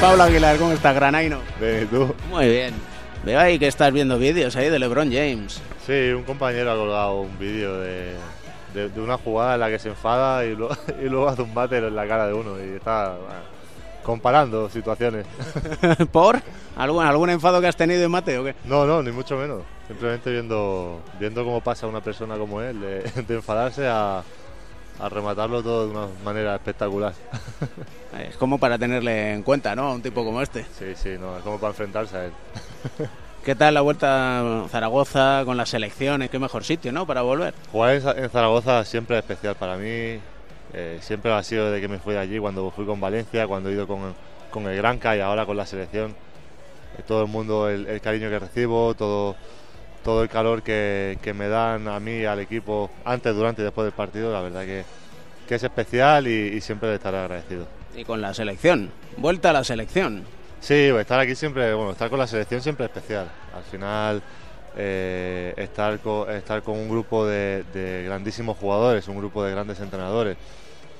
Pablo Aguilar, ¿cómo estás, Granaino? Bien, ¿y tú? Muy bien. Veo ahí que estás viendo vídeos ahí de LeBron James. Sí, un compañero ha colgado un vídeo de, de, de una jugada en la que se enfada y, lo- y luego hace un váter en la cara de uno y está bueno, comparando situaciones. ¿Por? ¿Algún, ¿Algún enfado que has tenido en mate o qué? No, no, ni mucho menos. Simplemente viendo, viendo cómo pasa una persona como él, de, de enfadarse a, a rematarlo todo de una manera espectacular. Es como para tenerle en cuenta, ¿no? Un tipo como este. Sí, sí, no, es como para enfrentarse a él. ¿Qué tal la vuelta a Zaragoza con las selecciones? Qué mejor sitio, ¿no? Para volver. Jugar en Zaragoza siempre es especial para mí. eh, siempre ha sido desde que me fui de allí, cuando fui con Valencia, cuando he ido con, con el Granca y ahora con la selección. Eh, todo el mundo, el, el cariño que recibo, todo, todo el calor que, que me dan a mí, al equipo, antes, durante y después del partido, la verdad que, que es especial y, y siempre estaré agradecido. Y con la selección. Vuelta a la selección. Sí, pues estar aquí siempre, bueno, estar con la selección siempre es especial. Al final, eh, estar, con, estar con un grupo de, de grandísimos jugadores, un grupo de grandes entrenadores,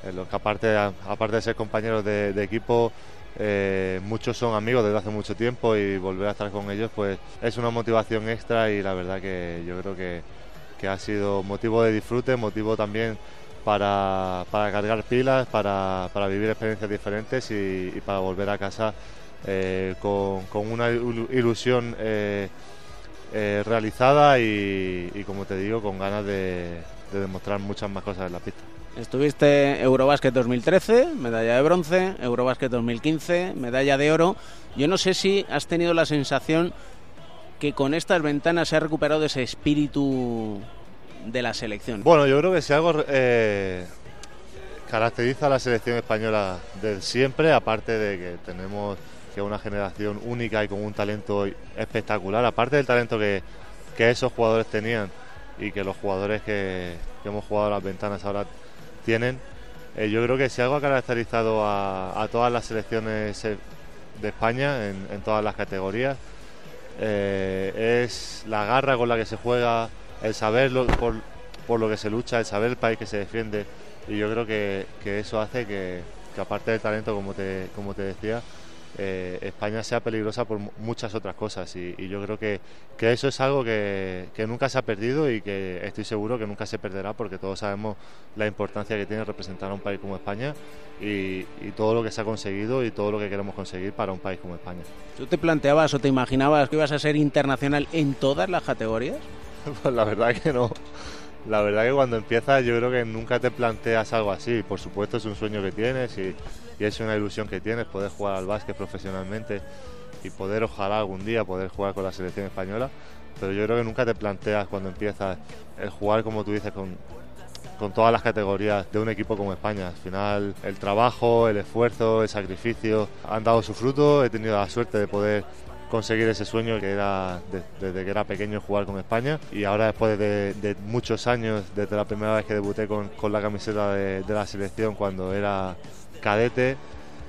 en los que aparte, aparte de ser compañeros de, de equipo, eh, muchos son amigos desde hace mucho tiempo y volver a estar con ellos, pues es una motivación extra y la verdad que yo creo que, que ha sido motivo de disfrute, motivo también para, para cargar pilas, para, para vivir experiencias diferentes y, para volver a casa eh, con, con una ilu- ilusión eh, realizada y, y, como te digo, con ganas de, de demostrar muchas más cosas en la pista. Estuviste Eurobásquet 2013, medalla de bronce, Eurobásquet 2015, medalla de oro. Yo no sé si has tenido la sensación que con estas ventanas se ha recuperado ese espíritu de la selección. Bueno, yo creo que si algo eh, caracteriza a la selección española de siempre, aparte de que tenemos que una generación única y con un talento espectacular, aparte del talento que, que esos jugadores tenían y que los jugadores que, que hemos jugado las ventanas ahora tienen, eh, yo creo que si algo ha caracterizado a, todas las selecciones eh, de España en, todas las categorías eh, es la garra con la que se juega, el saber por, por lo que se lucha, el saber el país que se defiende. Y yo creo que, que eso hace que, que aparte del talento, como te, como te decía, eh, España sea peligrosa por mu- muchas otras cosas. Y, y yo creo que, que eso es algo que, que nunca se ha perdido y que estoy seguro que nunca se perderá porque todos sabemos la importancia que tiene representar a un país como España y, y todo lo que se ha conseguido y todo lo que queremos conseguir para un país como España. ¿Tú te planteabas o te imaginabas que ibas a ser internacional en todas las categorías? Pues la verdad que no. La verdad que cuando empiezas yo creo que nunca te planteas algo así. Por supuesto es un sueño que tienes y, y es una ilusión que tienes poder jugar al básquet profesionalmente y poder ojalá algún día poder jugar con la selección española. Pero yo creo que nunca te planteas cuando empiezas el jugar como tú dices con, con todas las categorías de un equipo como España. Al final el trabajo, el esfuerzo, el sacrificio han dado su fruto. He tenido la suerte de poder conseguir ese sueño que era de- desde que era pequeño jugar con España y ahora después de, de muchos años, desde la primera vez que debuté con, con la camiseta de, de la selección cuando era cadete,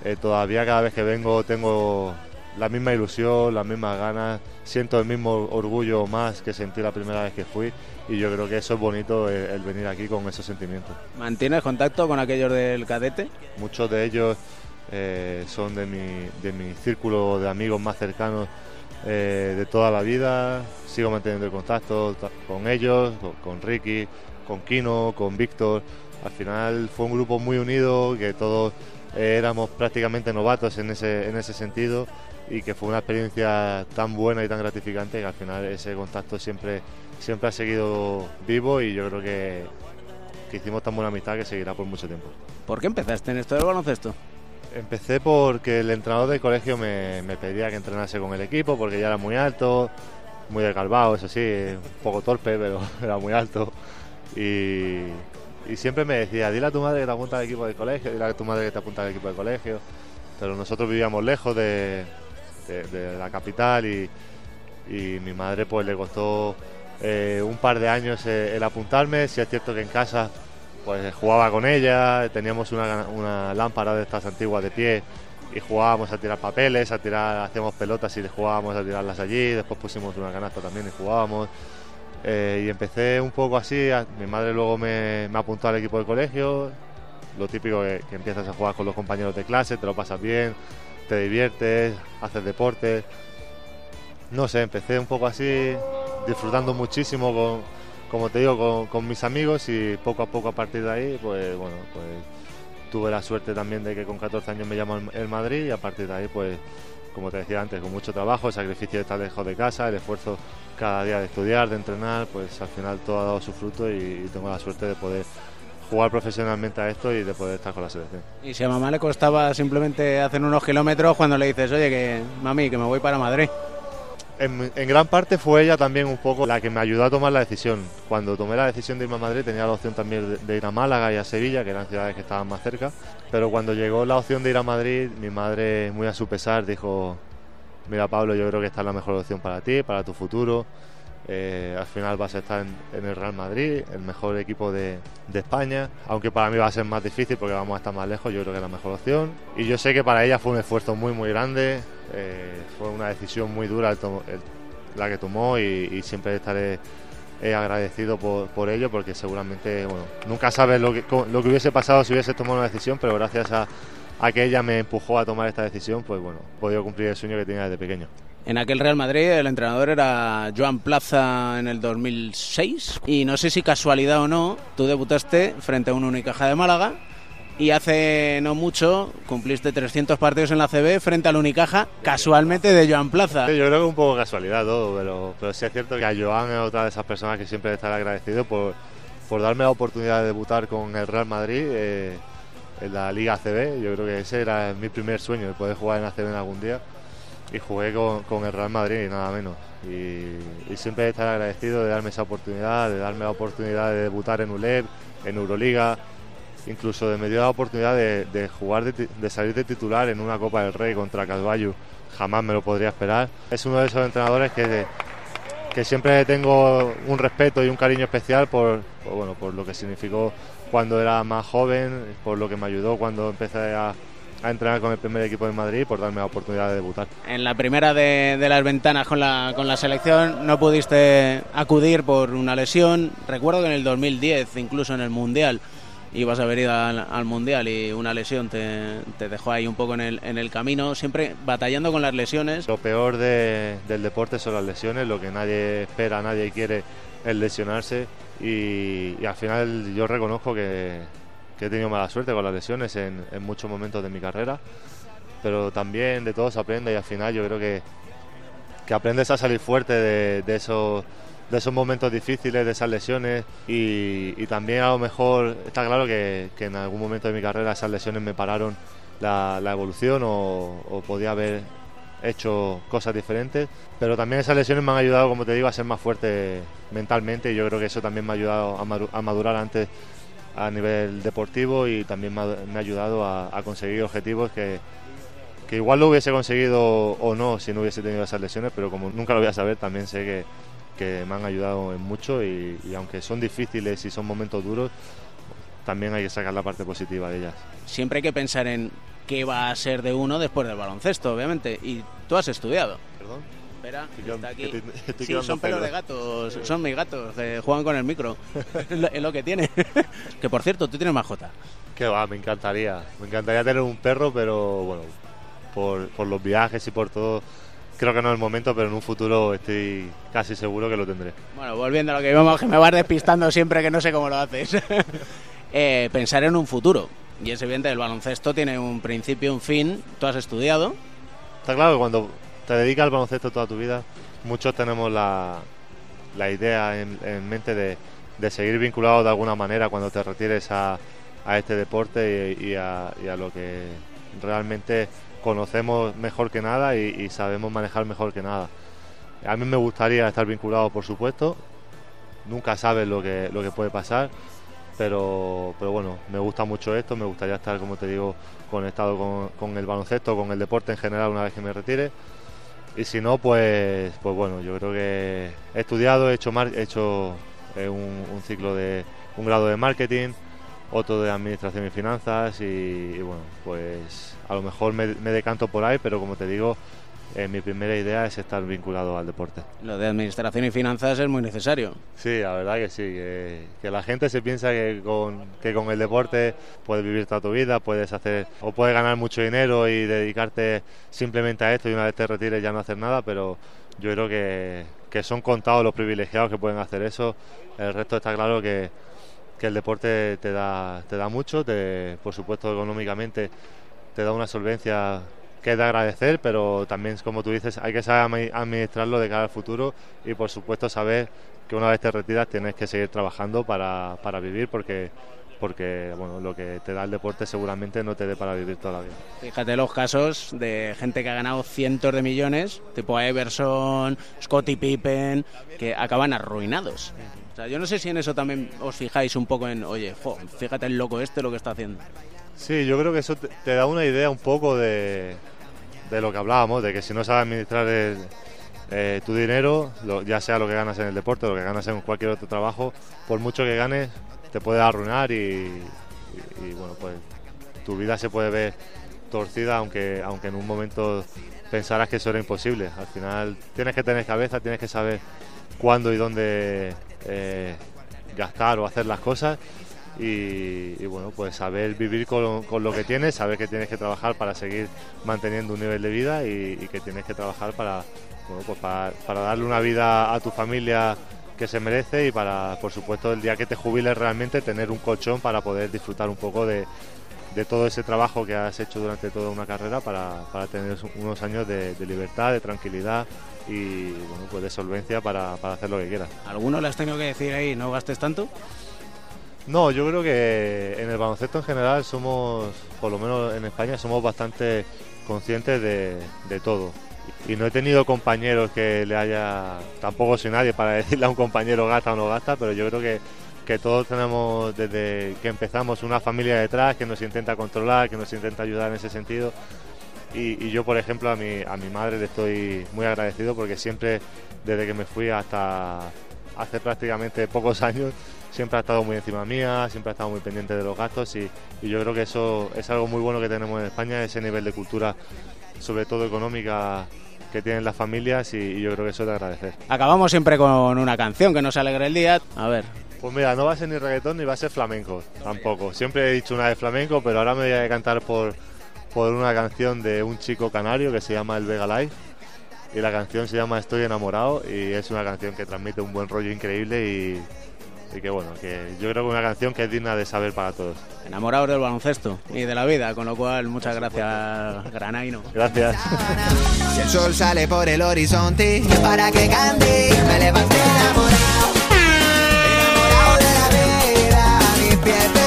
eh, todavía cada vez que vengo tengo la misma ilusión, las mismas ganas, siento el mismo orgullo más que sentí la primera vez que fui y yo creo que eso es bonito el, el venir aquí con esos sentimientos. ¿Mantienes contacto con aquellos del cadete? Muchos de ellos eh, son de mi, de mi círculo de amigos más cercanos eh, de toda la vida. Sigo manteniendo el contacto ta- con ellos, con, con Ricky, con Kino, con Víctor. Al final fue un grupo muy unido, que todos eh, éramos prácticamente novatos en ese, en ese sentido y que fue una experiencia tan buena y tan gratificante que al final ese contacto siempre, siempre ha seguido vivo y yo creo que, que hicimos tan buena amistad que seguirá por mucho tiempo. ¿Por qué empezaste en esto del baloncesto? Empecé porque el entrenador del colegio me, me pedía que entrenase con el equipo porque ya era muy alto, muy descalvado, eso sí, un poco torpe, pero era muy alto. Y, y siempre me decía, dile a tu madre que te apunta al equipo del colegio, dile a tu madre que te apunta al equipo del colegio. Pero nosotros vivíamos lejos de, de- de la capital y, y mi madre pues le costó eh, un par de años eh, el apuntarme. Si es cierto que en casa pues jugaba con ella, teníamos una, una lámpara de estas antiguas de pie y jugábamos a tirar papeles, a tirar, hacíamos pelotas y jugábamos a tirarlas allí, después pusimos una canasta también y jugábamos. Eh, y empecé un poco así, mi madre luego me, me apuntó al equipo del colegio, lo típico que, que empiezas a jugar con los compañeros de clase, te lo pasas bien, te diviertes, haces deporte. No sé, empecé un poco así, disfrutando muchísimo con, como te digo, con, mis amigos y poco a poco a partir de ahí, pues bueno, pues tuve la suerte también de que con 14 años me llamó el Madrid y a partir de ahí, pues como te decía antes, con mucho trabajo, el sacrificio de estar lejos de casa, el esfuerzo cada día de estudiar, de entrenar, pues al final todo ha dado su fruto y, tengo la suerte de poder jugar profesionalmente a esto y de poder estar con la selección. Y si a mamá le costaba simplemente hacer unos kilómetros cuando le dices, oye, que mami, que me voy para Madrid. En, gran parte fue ella también un poco la que me ayudó a tomar la decisión. Cuando tomé la decisión de irme a Madrid tenía la opción también de, ir a Málaga y a Sevilla, que eran ciudades que estaban más cerca. Pero cuando llegó la opción de ir a Madrid, mi madre, muy a su pesar, dijo, mira Pablo, yo creo que esta es la mejor opción para ti, para tu futuro. Eh, al final vas a estar en, el Real Madrid, el mejor equipo de, España, aunque para mí va a ser más difícil porque vamos a estar más lejos, yo creo que es la mejor opción. Y yo sé que para ella fue un esfuerzo muy, muy grande, eh, fue una decisión muy dura la que tomó y, siempre estaré eh, agradecido por, ello porque seguramente, bueno, nunca sabes lo que, lo que hubiese pasado si hubiese tomado una decisión, pero gracias a, a que ella me empujó a tomar esta decisión, pues bueno, he podido cumplir el sueño que tenía desde pequeño. En aquel Real Madrid el entrenador era Joan Plaza en el 2006 y no sé si casualidad o no, tú debutaste frente a un Unicaja de Málaga y hace no mucho cumpliste 300 partidos en la CB frente al Unicaja, casualmente de Joan Plaza. yo creo que un poco casualidad todo, pero, pero sí es cierto que a Joan es otra de esas personas que siempre estaré agradecido por, por darme la oportunidad de debutar con el Real Madrid eh, en la Liga CB. Yo creo que ese era mi primer sueño, de poder jugar en la CB en algún día. Y jugué con, el Real Madrid y nada menos. Y, siempre estaré agradecido de darme esa oportunidad, de darme la oportunidad de debutar en ULEP, en Euroliga incluso me dio la oportunidad de, jugar, de, salir de titular en una Copa del Rey contra Calvallo. Jamás me lo podría esperar. Es uno de esos entrenadores que, que siempre tengo un respeto y un cariño especial por, bueno, por lo que significó cuando era más joven, por lo que me ayudó cuando empecé a, entrenar con el primer equipo de Madrid por darme la oportunidad de debutar. En la primera de, de, las ventanas con la, con la selección no pudiste acudir por una lesión. Recuerdo que en el 2010, incluso en el Mundial, ibas a haber ido al, Mundial y una lesión te, dejó ahí un poco en el, en el, camino, siempre batallando con las lesiones. Lo peor del deporte son las lesiones, lo que nadie espera, nadie quiere es lesionarse y, al final yo reconozco que, he tenido mala suerte con las lesiones en, muchos momentos de mi carrera, pero también de todo se aprende y al final yo creo que, que aprendes a salir fuerte de, de esos de esos momentos difíciles, de esas lesiones. Y, también a lo mejor está claro que, en algún momento de mi carrera esas lesiones me pararon la, evolución o, podía haber hecho cosas diferentes, pero también esas lesiones me han ayudado, como te digo, a ser más fuerte mentalmente y yo creo que eso también me ha ayudado a madurar antes a nivel deportivo y también me ha, ayudado a, conseguir objetivos que, que igual lo hubiese conseguido o no si no hubiese tenido esas lesiones, pero como nunca lo voy a saber, también sé que, que me han ayudado en mucho y, aunque son difíciles y son momentos duros, también hay que sacar la parte positiva de ellas. Siempre hay que pensar en qué va a ser de uno después del baloncesto, obviamente. Y tú has estudiado. Perdón. Espera, está aquí. sí, son pelos de gatos, son mis gatos, juegan con el micro, es lo que tiene. que por cierto, tú tienes mascota. Que va, me encantaría, me encantaría tener un perro, pero bueno, por, por los viajes y por todo, creo que no es el momento, pero en un futuro estoy casi seguro que lo tendré. Bueno, volviendo a lo que vemos, que me vas despistando siempre que no sé cómo lo haces. Eh, pensar en un futuro. Y es evidente, el baloncesto tiene un principio, un fin. Tú has estudiado. Está claro que cuando te dedicas al baloncesto toda tu vida, muchos tenemos la, la idea en, mente de, seguir vinculado de alguna manera cuando te retires a, a este deporte y, a, y a lo que realmente conocemos mejor que nada y, sabemos manejar mejor que nada. A mí me gustaría estar vinculado, por supuesto. Nunca sabes lo que, lo que puede pasar, pero, pero bueno, me gusta mucho esto. Me gustaría estar, como te digo, conectado con, el baloncesto, con el deporte en general una vez que me retire. Y si no, pues, pues bueno, yo creo que he estudiado, he hecho, he hecho eh, un, ciclo de un grado de marketing, otro de administración y finanzas y bueno, pues a lo mejor me, decanto por ahí, pero como te digo, eh, mi primera idea es estar vinculado al deporte. Lo de administración y finanzas es muy necesario. Sí, la verdad que sí, que, la gente se piensa que con, que con el deporte puedes vivir toda tu vida, puedes hacer o puedes ganar mucho dinero y dedicarte simplemente a esto y una vez te retires ya no hacer nada, pero yo creo que, que son contados los privilegiados que pueden hacer eso. El resto está claro que, que el deporte te da, te da mucho, te, por supuesto económicamente te da una solvencia que es de agradecer, pero también, como tú dices, hay que saber administrarlo de cara al futuro y, por supuesto, saber que una vez te retiras tienes que seguir trabajando para, para vivir porque porque bueno, lo que te da el deporte seguramente no te dé para vivir toda la vida. Fíjate los casos de gente que ha ganado cientos de millones, tipo Everson, Scottie Pippen, que acaban arruinados. O sea, yo no sé si en eso también os fijáis un poco en, oye, fíjate el loco este lo que está haciendo. Sí, yo creo que eso te, da una idea un poco de, de, lo que hablábamos, de que si no sabes administrar eh, tu dinero, ya sea lo que ganas en el deporte, lo que ganas en cualquier otro trabajo, por mucho que ganes, te puede arruinar y, bueno, pues tu vida se puede ver torcida, aunque, aunque en un momento pensaras que eso era imposible. Al final tienes que tener cabeza, tienes que saber cuándo y dónde eh, gastar o hacer las cosas y, bueno, pues saber vivir con, lo que tienes, saber que tienes que trabajar para seguir manteniendo un nivel de vida y, que tienes que trabajar para, pues para, darle una vida a tu familia que se merece y para, por supuesto, el día que te jubiles realmente tener un colchón para poder disfrutar un poco de, todo ese trabajo que has hecho durante toda una carrera para, tener unos años de, libertad, de tranquilidad y bueno, pues de solvencia para, para hacer lo que quieras. ¿Alguno le has tenido que decir ahí no gastes tanto? No, yo creo que en el baloncesto en general somos, por lo menos en España, somos bastante conscientes de, todo. Y no he tenido compañeros que le haya, tampoco soy nadie para decirle a un compañero gasta o no gasta, pero yo creo que, que todos tenemos desde que empezamos una familia detrás que nos intenta controlar, que nos intenta ayudar en ese sentido. Y, y, yo, por ejemplo, a mi, a mi madre le estoy muy agradecido porque siempre, desde que me fui hasta hace prácticamente pocos años, siempre ha estado muy encima mía, siempre ha estado muy pendiente de los gastos y, yo creo que eso es algo muy bueno que tenemos en España, ese nivel de cultura, sobre todo económica que tienen las familias y, yo creo que eso es de agradecer. Acabamos siempre con una canción que nos alegre el día. A ver. Pues mira, no va a ser ni reggaetón ni va a ser flamenco, tampoco. Siempre he dicho una de flamenco, pero ahora me voy a cantar por, por una canción de un chico canario que se llama El Vega Life y la canción se llama Estoy enamorado y es una canción que transmite un buen rollo increíble y, y que bueno, que yo creo que una canción que es digna de saber para todos. Enamorados del baloncesto y de la vida, con lo cual muchas gracias Granaino. Gracias. Si el sol sale por el horizonte, para que cante, me levanté enamorado, enamorado de la vida, mi pies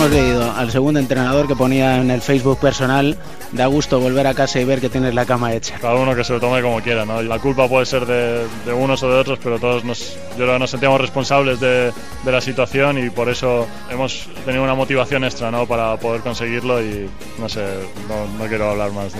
Hemos leído al segundo entrenador que ponía en el Facebook personal da gusto volver a casa y ver que tienes la cama hecha. Cada uno que se lo tome como quiera, ¿no? La culpa puede ser de, unos o de otros, pero todos nos, yo creo que nos sentíamos responsables de, de, la situación y por eso hemos tenido una motivación extra, ¿no? Para poder conseguirlo y no sé, no, no quiero hablar más.